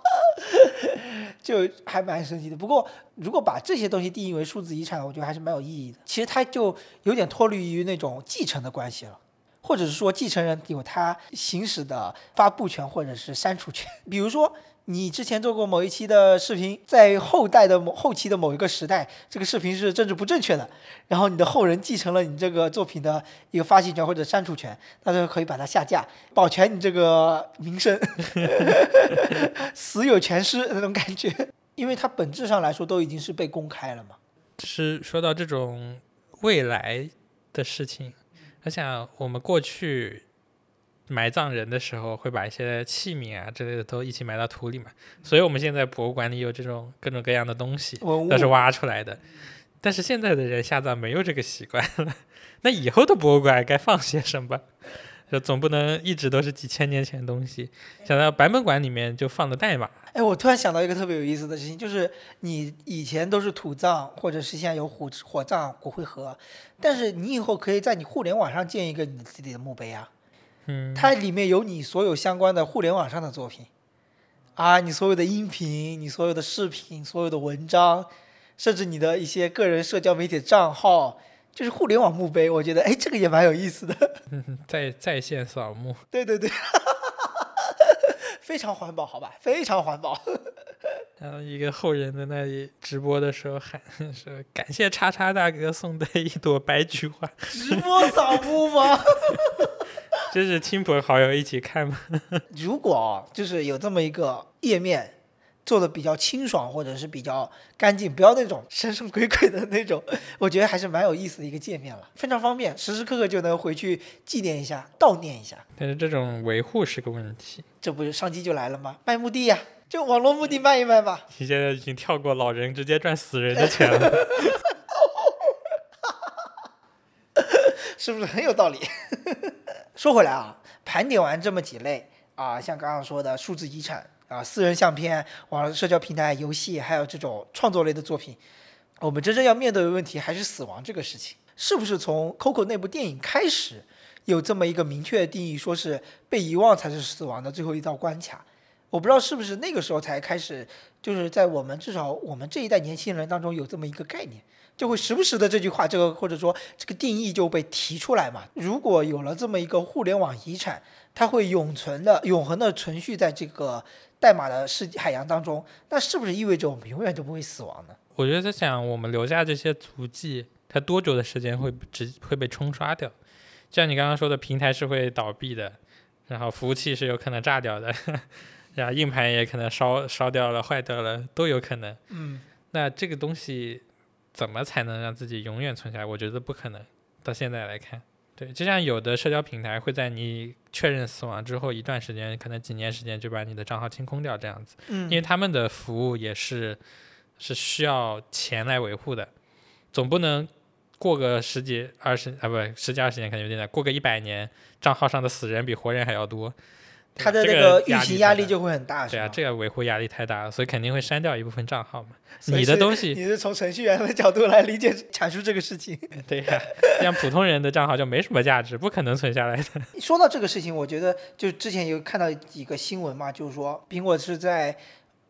就还蛮神奇的。不过，如果把这些东西定义为数字遗产，我觉得还是蛮有意义的。其实它就有点脱离于那种继承的关系了，或者是说继承人有他行使的发布权或者是删除权。比如说，你之前做过某一期的视频，在后代的某后期的某一个时代，这个视频是政治不正确的，然后你的后人继承了你这个作品的一个发行权或者删除权，那就可以把它下架，保全你这个名声，死有全尸那种感觉。因为它本质上来说都已经是被公开了嘛。是说到这种未来的事情，我想我们过去埋葬人的时候，会把一些器皿啊之类的都一起埋到土里嘛，所以我们现在博物馆里有这种各种各样的东西，都是挖出来的。但是现在的人下葬没有这个习惯了，那以后的博物馆该放些什么？就总不能一直都是几千年前的东西。想到版本馆里面就放的代码，哎，我突然想到一个特别有意思的事情，就是你以前都是土葬，或者是现在有火火葬骨灰盒，但是你以后可以在你互联网上建一个你自己的墓碑啊，嗯，它里面有你所有相关的互联网上的作品，啊，你所有的音频，你所有的视频，所有的文章，甚至你的一些个人社交媒体账号，就是互联网墓碑。我觉得，哎，这个也蛮有意思的。在在线扫墓，对 对对，非常环保，好吧，非常环保。然后一个后人在那里直播的时候喊说：“感谢叉叉大哥送的一朵白菊花。直播扫墓吗？”这是亲朋好友一起看吗？如果哦就是有这么一个页面，做的比较清爽，或者是比较干净，不要那种神神鬼鬼的那种，我觉得还是蛮有意思的一个界面了，非常方便，时时刻刻就能回去纪念一下、悼念一下。但是这种维护是个问题。这不是商机就来了吗？卖墓地呀，就网络墓地卖一卖吧。你现在已经跳过老人，直接赚死人的钱了。是不是很有道理？说回来啊，盘点完这么几类啊，像刚刚说的数字遗产啊、私人相片、网络社交平台、游戏，还有这种创作类的作品，我们真正要面对的问题还是死亡这个事情。是不是从 Coco 那部电影开始，有这么一个明确的定义，说是被遗忘才是死亡的最后一道关卡？我不知道是不是那个时候才开始，就是在我们至少我们这一代年轻人当中有这么一个概念。就会时不时的这句话，这个或者说这个定义就被提出来嘛。如果有了这么一个互联网遗产，它会永存的、永恒的存续在这个代码的世海洋当中，那是不是意味着我们永远都不会死亡呢？我觉得在想，我们留下这些足迹，它多久的时间会直会被冲刷掉？像你刚刚说的，平台是会倒闭的，然后服务器是有可能炸掉的，然后硬盘也可能烧烧掉了、坏掉了，都有可能。嗯，那这个东西。怎么才能让自己永远存下来？我觉得不可能。到现在来看，对，就像有的社交平台会在你确认死亡之后一段时间，可能几年时间就把你的账号清空掉，这样子。嗯，因为他们的服务也是是需要钱来维护的，总不能过个十几二十啊，不十几二十年可能有点难，过个一百年，账号上的死人比活人还要多。他的那个运行压力就会很大，对啊，这个维护压力太大了，所以肯定会删掉一部分账号嘛。你的东西，你是从程序员的角度来理解阐述这个事情。对呀，像普通人的账号就没什么价值，不可能存下来的。说到这个事情，我觉得就之前有看到几个新闻嘛，就是说苹果是在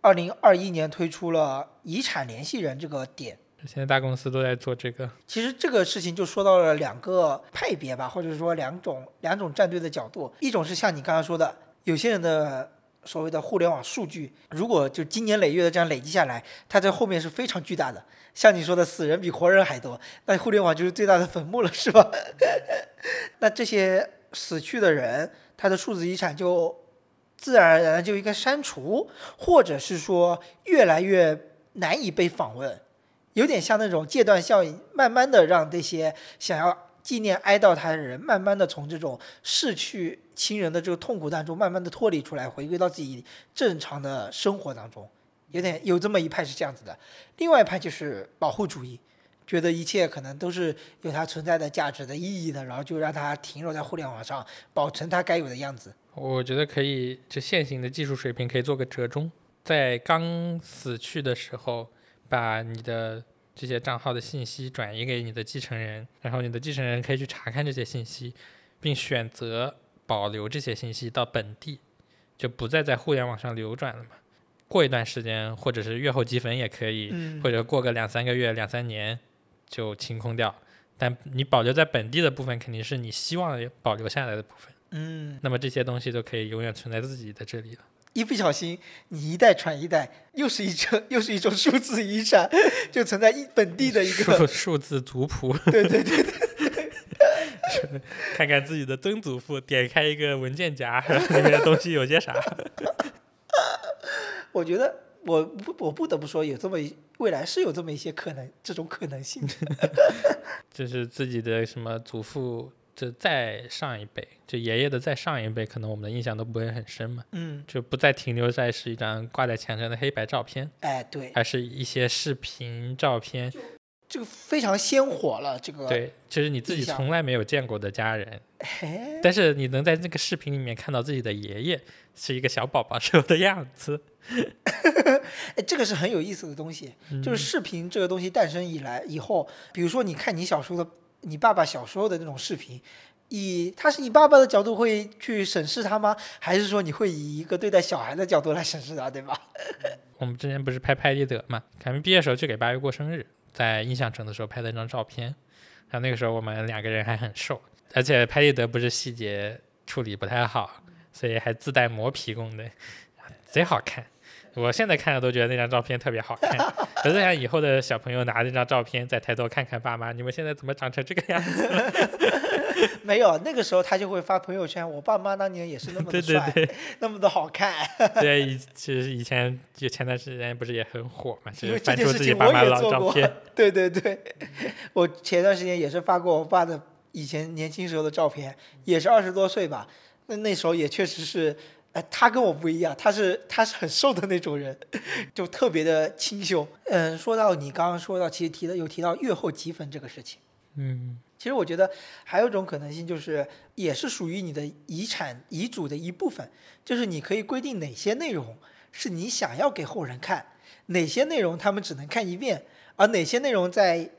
二零二一年推出了遗产联系人这个点。现在大公司都在做这个。其实这个事情就说到了两个派别吧，或者说两种两种战队的角度，一种是像你刚刚说的。有些人的所谓的互联网数据，如果就经年累月的这样累积下来，它在后面是非常巨大的。像你说的，死人比活人还多，那互联网就是最大的坟墓了，是吧？那这些死去的人，他的数字遗产就自然而然就应该删除，或者是说越来越难以被访问，有点像那种戒断效应，慢慢的让这些想要。纪念哀悼他的人，慢慢的从这种逝去亲人的这个痛苦当中，慢慢的脱离出来，回归到自己正常的生活当中。有点有这么一派是这样子的，另外一派就是保护主义，觉得一切可能都是有它存在的价值的意义的，然后就让它停留在互联网上，保存它该有的样子。我觉得可以，就现行的技术水平可以做个折中，在刚死去的时候，把你的。这些账号的信息转移给你的继承人，然后你的继承人可以去查看这些信息，并选择保留这些信息到本地，就不再在互联网上流转了嘛。过一段时间，或者是月后积分也可以，或者过个两三个月、两三年就清空掉。但你保留在本地的部分，肯定是你希望保留下来的部分。嗯，那么这些东西都可以永远存在自己的这里了。一不小心，你一代传一代，又是一种 又是一种数字遗产，就存在一本地的一个数数字族谱。对对对对，看看自己的曾祖父，点开一个文件夹，里面的东西有些啥？我觉得我不我不得不说，有这么未来是有这么一些可能，这种可能性。就是自己的什么祖父。就再上一辈，就爷爷的再上一辈，可能我们的印象都不会很深嘛。嗯，就不再停留在是一张挂在墙上的黑白照片。哎，对，还是一些视频照片，这个非常鲜活了。这个对，就是你自己从来没有见过的家人，但是你能在那个视频里面看到自己的爷爷是一个小宝宝时候的样子。哎，这个是很有意思的东西。就是视频这个东西诞生以来以后，比如说你看你小时候的。你爸爸小时候的那种视频，以他是你爸爸的角度会去审视他吗？还是说你会以一个对待小孩的角度来审视他，对吧？我们之前不是拍拍立得嘛？凯明毕业时候去给八月过生日，在印象城的时候拍了一张照片，然后那个时候我们两个人还很瘦，而且拍立得不是细节处理不太好，所以还自带磨皮功能，贼好看。我现在看着都觉得那张照片特别好看，可是想以后的小朋友拿那张照片再抬头看看爸妈，你们现在怎么长成这个样子？没有，那个时候他就会发朋友圈，我爸妈当年也是那么帅，对对那么的好看。对，以其实以前就前段时间不是也很火嘛，就是翻出自己爸妈老照片。对对对，我前段时间也是发过我爸的以前年轻时候的照片，也是二十多岁吧。那那时候也确实是，呃，他跟我不一样，他是他是很瘦的那种人，就特别的清秀。嗯，说到你刚刚说到，其实提到有提到月后积分这个事情。嗯其实我觉得还有一种可能性，就是也是属于你的遗产遗嘱的一部分，就是你可以规定哪些内容是你想要给后人看，哪些内容他们只能看一遍，而哪些内容在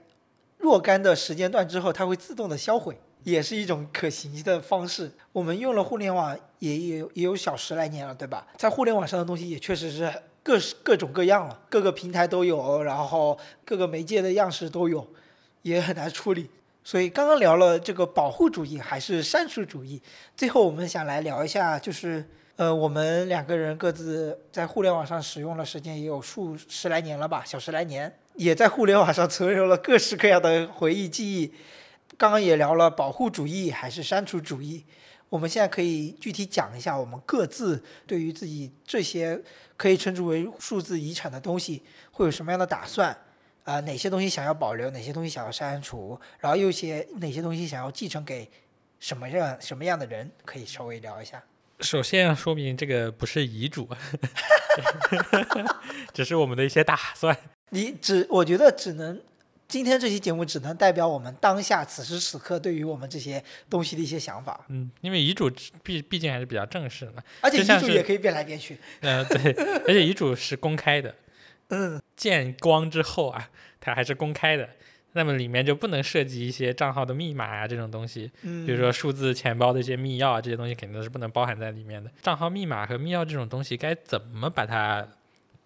若干的时间段之后，它会自动的销毁，也是一种可行的方式。我们用了互联网也有也有小十来年了，对吧？在互联网上的东西也确实是各式各种各样了，各个平台都有，然后各个媒介的样式都有，也很难处理。所以刚刚聊了这个保护主义还是删除主义，最后我们想来聊一下，就是呃，我们两个人各自在互联网上使用的时间也有数十来年了吧，小十来年，也在互联网上存留了各式各样的回忆记忆。刚刚也聊了保护主义还是删除主义，我们现在可以具体讲一下我们各自对于自己这些可以称之为数字遗产的东西会有什么样的打算。啊、哪些东西想要保留，哪些东西想要删除，然后又些哪些东西想要继承给什么样什么样的人，可以稍微聊一下。首先要说明这个不是遗嘱，只是我们的一些打算。你只我觉得只能今天这期节目只能代表我们当下此时此刻对于我们这些东西的一些想法，嗯，因为遗嘱毕毕竟还是比较正式的嘛。而且遗嘱也可以变来变去。呃，对，而且遗嘱是公开的，嗯，见光之后啊，它还是公开的。那么里面就不能涉及一些账号的密码啊这种东西，嗯，比如说数字钱包的一些密钥啊这些东西肯定都是不能包含在里面的。账号密码和密钥这种东西该怎么把它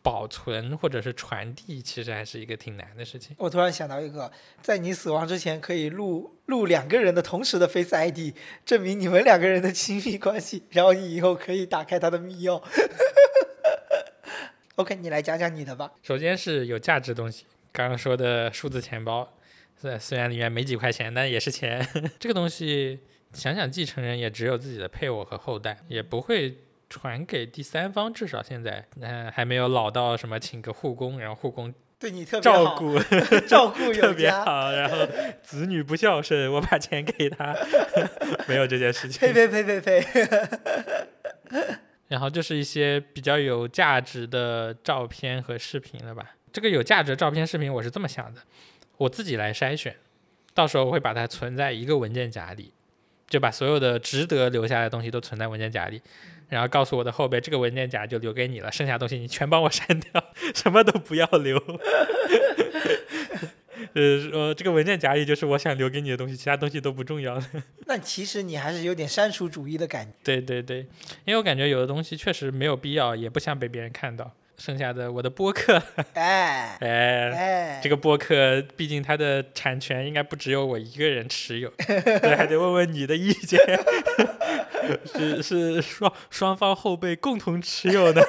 保存或者是传递，其实还是一个挺难的事情。我突然想到一个，在你死亡之前可以录录两个人的同时的 Face ID，证明你们两个人的亲密关系，然后你以后可以打开他的密钥。OK，你来讲讲你的吧。首先是有价值的东西，刚刚说的数字钱包，虽虽然里面没几块钱，但也是钱。这个东西想想继承人也只有自己的配偶和后代，也不会传给第三方，至少现在，呃，还没有老到什么请个护工，然后护工对你特别，照顾 照顾特。别好，然后子女不孝顺，我把钱给他，没有这件事情。呸呸呸呸呸！然后就是一些比较有价值的照片和视频了吧。这个有价值的照片、视频，我是这么想的，我自己来筛选，到时候我会把它存在一个文件夹里，就把所有的值得留下来的东西都存在文件夹里，然后告诉我的后辈，这个文件夹就留给你了，剩下东西你全帮我删掉，什么都不要留。呃，说这个文件夹里就是我想留给你的东西，其他东西都不重要了。那其实你还是有点删除主义的感觉。对对对，因为我感觉有的东西确实没有必要，也不想被别人看到。剩下的我的播客，哎哎，哎，这个播客毕竟它的产权应该不只有我一个人持有，对还得问问你的意见，是是双双方后辈共同持有的，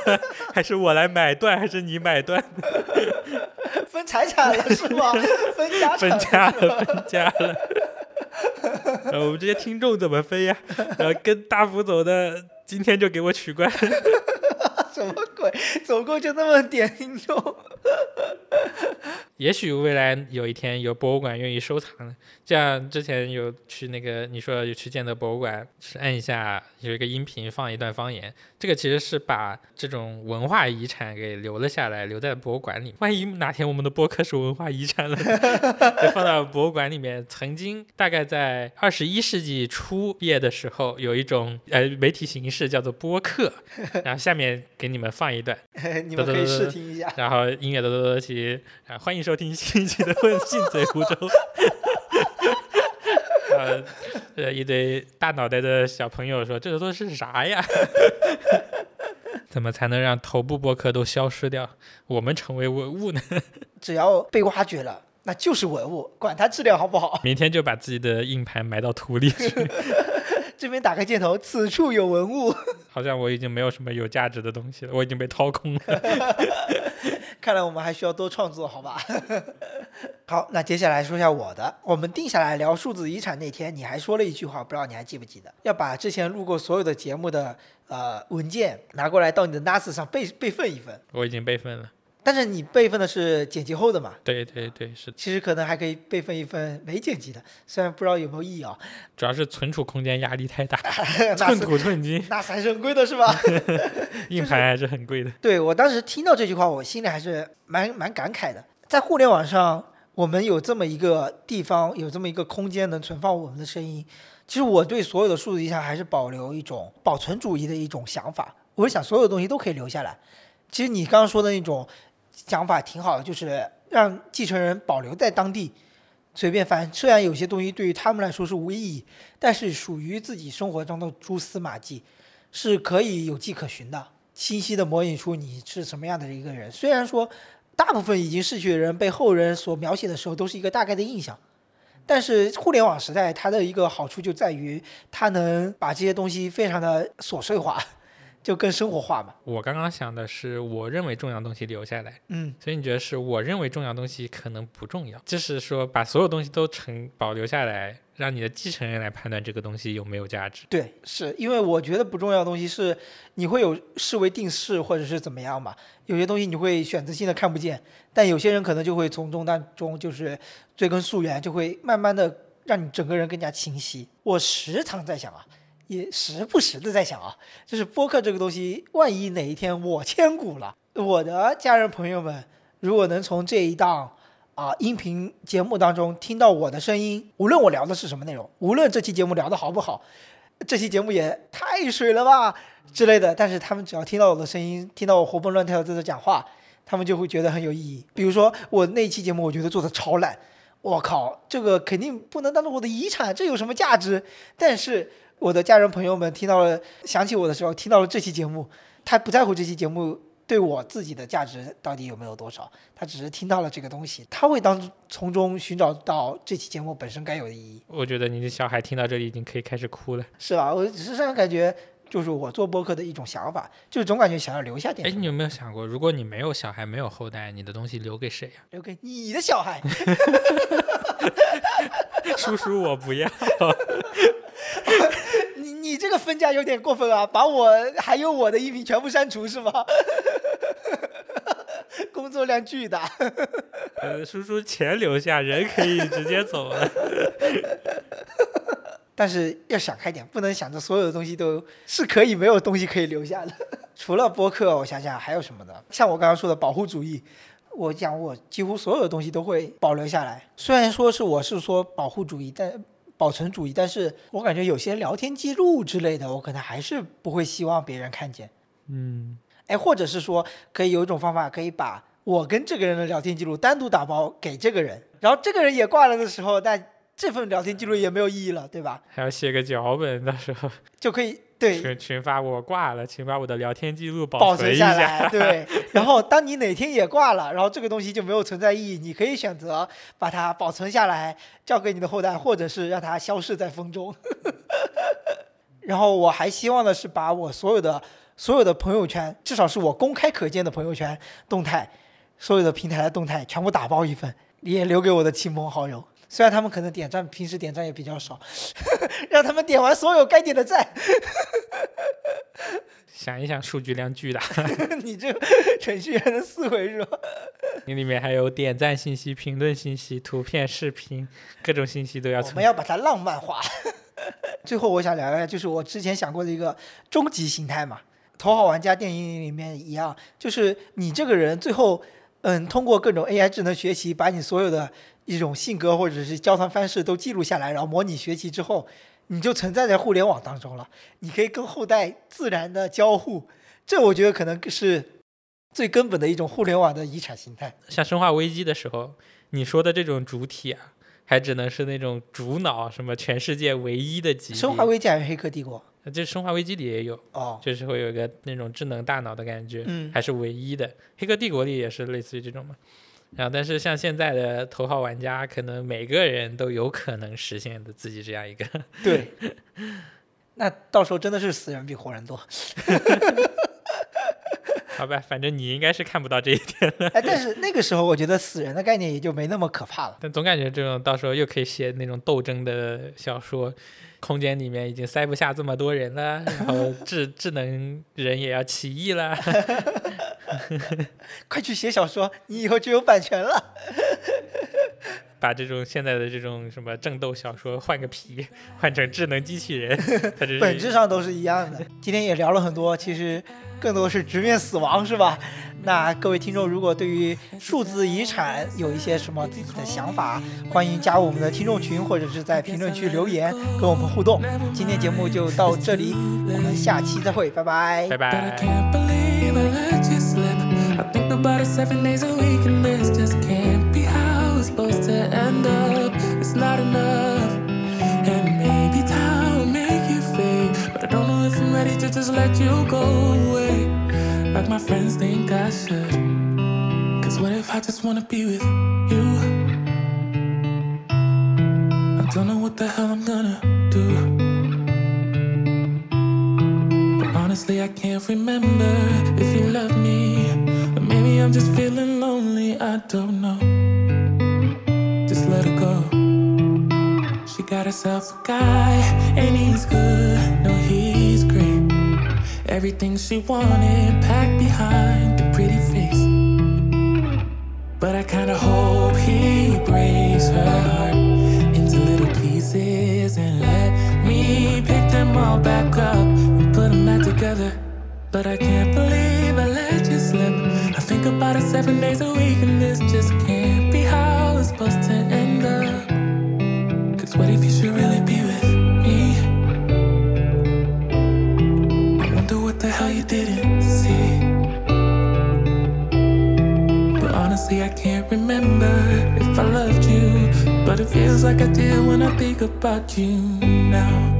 还是我来买断，还是你买断？分财产了是吗？分家产分家了，分家了。呃，我们这些听众怎么分呀？然后跟大福走的，今天就给我取关。什么鬼？总共就那么点听众？也许未来有一天有博物馆愿意收藏呢，像之前有去那个你说有去建德博物馆，是按一下有一个音频放一段方言，这个其实是把这种文化遗产给留了下来，留在博物馆里。万一哪天我们的播客是文化遗产了，就放到博物馆里面。曾经大概在二十一世纪初毕业的时候，有一种呃媒体形式叫做播客，然后下面给你们放一段。你们可以试听一下。然后音乐多多多起，啊，欢迎收听新一期的《混信嘴湖州》。呃，呃，一堆大脑袋的小朋友说：“这都是啥呀？怎么才能让头部播客都消失掉，我们成为文物呢？只要被挖掘了，那就是文物，管它质量好不好。明天就把自己的硬盘埋到土里去。这边打开箭头，此处有文物。好像我已经没有什么有价值的东西了，我已经被掏空了。看来我们还需要多创作，好吧？好，那接下来说一下我的。我们定下来聊数字遗产那天，你还说了一句话，不知道你还记不记得？要把之前录过所有的节目的呃文件拿过来到你的 NAS 上备备份一份。我已经备份了。但是你备份的是剪辑后的嘛？对对对，是的。其实可能还可以备份一份没剪辑的，虽然不知道有没有意义啊。主要是存储空间压力太大，寸土寸金。那还是很贵的，是吧？硬盘还是很贵的。对我当时听到这句话，我心里还是蛮蛮感慨的。在互联网上，我们有这么一个地方，有这么一个空间能存放我们的声音。其实我对所有的数字遗产还是保留一种保存主义的一种想法。我是想所有东西都可以留下来。其实你刚刚说的那种。想法挺好的，就是让继承人保留在当地，随便翻。虽然有些东西对于他们来说是无意义，但是属于自己生活中的蛛丝马迹，是可以有迹可循的，清晰的模拟出你是什么样的一个人。虽然说大部分已经逝去的人被后人所描写的时候都是一个大概的印象，但是互联网时代它的一个好处就在于它能把这些东西非常的琐碎化。就更生活化嘛。我刚刚想的是，我认为重要东西留下来，嗯，所以你觉得是我认为重要东西可能不重要，就是说把所有东西都成保留下来，让你的继承人来判断这个东西有没有价值。对，是因为我觉得不重要的东西是你会有视为定式或者是怎么样嘛，有些东西你会选择性的看不见，但有些人可能就会从中当中就是追根溯源，就会慢慢的让你整个人更加清晰。我时常在想啊。也时不时的在想啊，就是播客这个东西，万一哪一天我千古了，我的家人朋友们如果能从这一档啊音频节目当中听到我的声音，无论我聊的是什么内容，无论这期节目聊的好不好，这期节目也太水了吧之类的，但是他们只要听到我的声音，听到我活蹦乱跳的在这讲话，他们就会觉得很有意义。比如说我那期节目，我觉得做的超烂，我靠，这个肯定不能当做我的遗产，这有什么价值？但是。我的家人朋友们听到了，想起我的时候，听到了这期节目，他不在乎这期节目对我自己的价值到底有没有多少，他只是听到了这个东西，他会当从中寻找到这期节目本身该有的意义。我觉得你的小孩听到这里已经可以开始哭了，是吧？我只是这样感觉，就是我做播客的一种想法，就是总感觉想要留下点。哎，你有没有想过，如果你没有小孩，没有后代，你的东西留给谁呀？留给你的小孩。叔叔，我不要。你你这个分家有点过分啊！把我还有我的音频全部删除是吗？工作量巨大。呃，叔叔钱留下，人可以直接走了。但是要想开点，不能想着所有的东西都是可以没有东西可以留下的。除了播客，我想想还有什么呢？像我刚刚说的保护主义，我讲我几乎所有的东西都会保留下来。虽然说是我是说保护主义，但。保存主义，但是我感觉有些聊天记录之类的，我可能还是不会希望别人看见。嗯，哎，或者是说，可以有一种方法，可以把我跟这个人的聊天记录单独打包给这个人，然后这个人也挂了的时候，那这份聊天记录也没有意义了，对吧？还要写个脚本，到时候就可以。对，群群发我挂了，请把我的聊天记录保存下来。对，然后当你哪天也挂了，然后这个东西就没有存在意义，你可以选择把它保存下来，交给你的后代，或者是让它消逝在风中。然后我还希望的是把我所有的所有的朋友圈，至少是我公开可见的朋友圈动态，所有的平台的动态全部打包一份，也留给我的亲朋好友。虽然他们可能点赞，平时点赞也比较少，让他们点完所有该点的赞。想一想，数据量巨大。你这程序员的思维是吧？你里面还有点赞信息、评论信息、图片、视频，各种信息都要。我们要把它浪漫化。最后，我想聊一下，就是我之前想过的一个终极形态嘛，《头号玩家》电影里面一样，就是你这个人最后，嗯，通过各种 AI 智能学习，把你所有的。一种性格或者是交谈方式都记录下来，然后模拟学习之后，你就存在在互联网当中了。你可以跟后代自然的交互，这我觉得可能是最根本的一种互联网的遗产形态。像生化危机的时候，你说的这种主体啊，还只能是那种主脑，什么全世界唯一的级。生化危机还是黑客帝国？这生化危机里也有哦，就是会有一个那种智能大脑的感觉，嗯，还是唯一的。黑客帝国里也是类似于这种嘛。然后，但是像现在的头号玩家，可能每个人都有可能实现的自己这样一个。对，那到时候真的是死人比活人多。好吧，反正你应该是看不到这一点了。哎，但是那个时候我觉得死人的概念也就没那么可怕了。但总感觉这种到时候又可以写那种斗争的小说，空间里面已经塞不下这么多人了，然后 智智能人也要起义了。快去写小说，你以后就有版权了。把这种现在的这种什么争斗小说换个皮，换成智能机器人，它这本质上都是一样的。今天也聊了很多，其实更多是直面死亡，是吧？那各位听众，如果对于数字遗产有一些什么自己的想法，欢迎加入我们的听众群，或者是在评论区留言跟我们互动。今天节目就到这里，我们下期再会，拜拜，拜拜。About it seven days a week, and this just can't be how it's supposed to end up. It's not enough, and maybe time will make you fade. But I don't know if I'm ready to just let you go away. Like my friends think I should. Cause what if I just wanna be with you? I don't know what the hell I'm gonna do. But honestly, I can't remember if you love me. I'm just feeling lonely, I don't know. Just let her go. She got herself a guy, and he's good. No, he's great. Everything she wanted packed behind the pretty face. But I kinda hope he breaks her heart into little pieces and let me pick them all back up and put them back together. But I can't seven days a week, and this just can't be how it's supposed to end up. Cause what if you should really be with me? I wonder what the hell you didn't see. But honestly, I can't remember if I loved you. But it feels like I did when I think about you now.